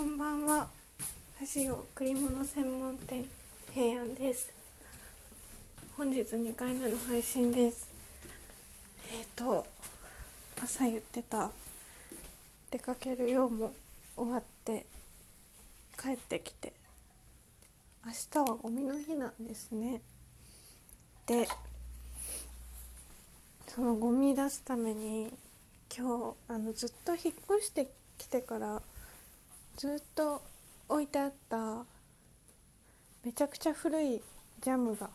こんばんは。ラジオ贈り物専門店平安です。本日2回目の配信です。えっ、ー、と朝言ってた出かける用も終わって帰ってきて明日はゴミの日なんですね。でそのゴミ出すために今日あのずっと引っ越してきてからずっと置いてあっためちゃくちゃ古いジャムが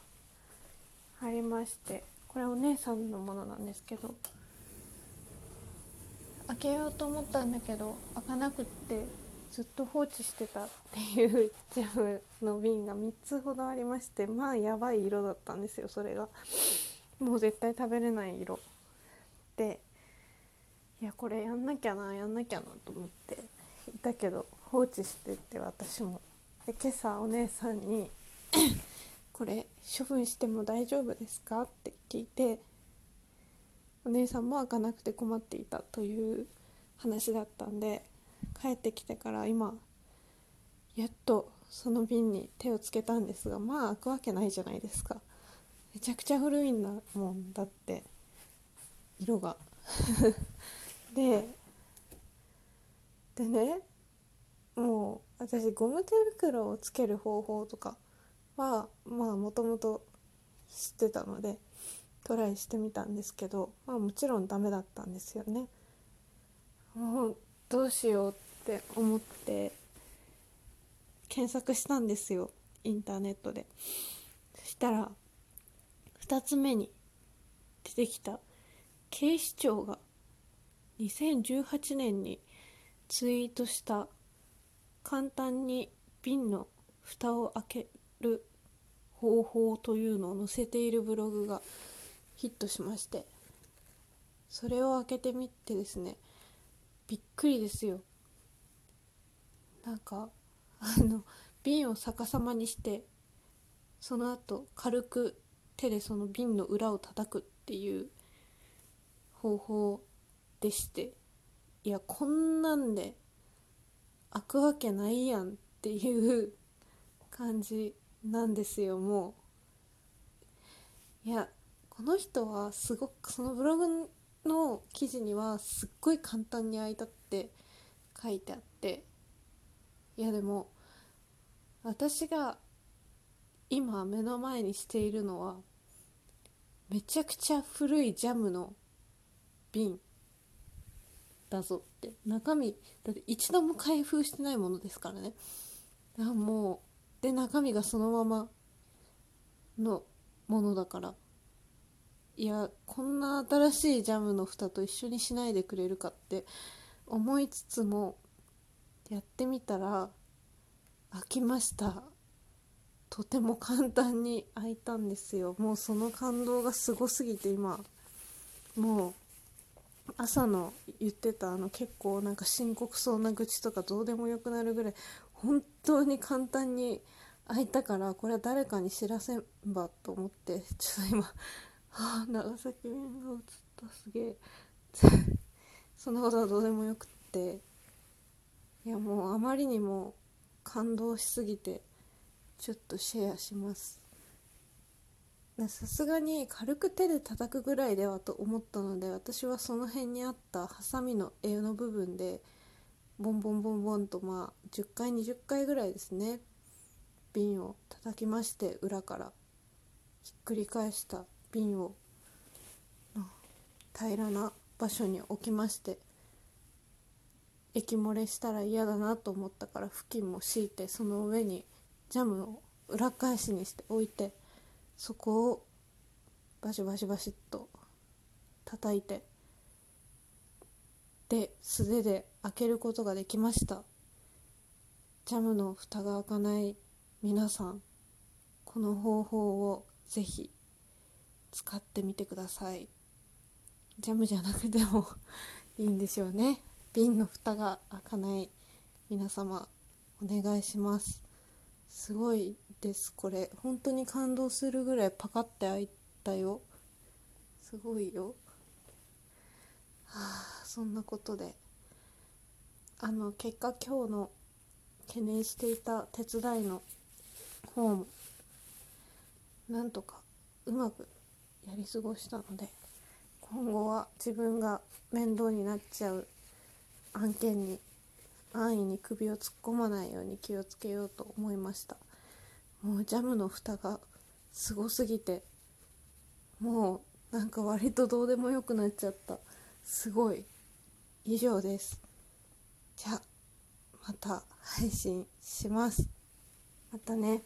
ありましてこれお姉さんのものなんですけど開けようと思ったんだけど開かなくってずっと放置してたっていうジャムの瓶が3つほどありましてまあやばい色だったんですよそれが。もう絶対食べれない色。でいやこれやんなきゃなやんなきゃなと思って。いたけど放置してて私もで今朝お姉さんに「これ処分しても大丈夫ですか?」って聞いてお姉さんも開かなくて困っていたという話だったんで帰ってきてから今やっとその瓶に手をつけたんですがまあ開くわけないじゃないですかめちゃくちゃ古いんだもんだって色が ででねもう私ゴム手袋をつける方法とかはまあもともと知ってたのでトライしてみたんですけど、まあ、もちろんダメだったんですよね。もうどうしようって思って検索したんですよインターネットで。そしたら2つ目に出てきた警視庁が2018年にツイートした簡単に瓶の蓋を開ける方法というのを載せているブログがヒットしましてそれを開けてみてですねびっくりですよ。なんかあの瓶を逆さまにしてその後軽く手でその瓶の裏を叩くっていう方法でしていやこんなんで開くわけないやんっていう感じなんですよもう。いやこの人はすごくそのブログの記事にはすっごい簡単に開いたって書いてあって。いやでも私が今目の前にしているのはめちゃくちゃ古いジャムの瓶。だぞって。中身だって一度も開封してないものですからね。だもうで中身がそのままのものだから。いやこんな新しいジャムの蓋と一緒にしないでくれるかって思いつつもやってみたら開きました。とても簡単に開いたんですよ。もうその感動がすごすぎて今。もう朝の言ってたあの結構なんか深刻そうな愚痴とかどうでもよくなるぐらい本当に簡単に開いたからこれは誰かに知らせんばと思ってちょっと今はあ長崎弁が映ったすげえ。そんなことはどうでもよくって。いやもうあまりにも感動しすぎてちょっとシェアします。さすがに軽く手で叩くぐらいではと思ったので私はその辺にあったハサミの柄の部分でボンボンボンボンとまあ10回20回ぐらいですね瓶を叩きまして裏からひっくり返した瓶を平らな場所に置きまして液漏れしたら嫌だなと思ったから布巾も敷いてその上にジャムを裏返しにして置いてそこをバシバシバシッと叩いてで素手で開けることができました。ジャムの蓋が開かない皆さんこの方法をぜひ使ってみてください。ジャムじゃなくてもいいんでしょうね。瓶の蓋が開かない皆様お願いします。すごいです。これ本当に感動するぐらいパカって開いたよ。すごいよ。はあそんなことで。あの結果今日の懸念していた手伝いの方もなんとかうまくやり過ごしたので今後は自分が面倒になっちゃう案件に安易に首を突っ込まないように気をつけようと思いました。もうジャムの蓋がすごすぎてもうなんか割とどうでもよくなっちゃった。すごい。以上です。じゃあまた配信します。またね。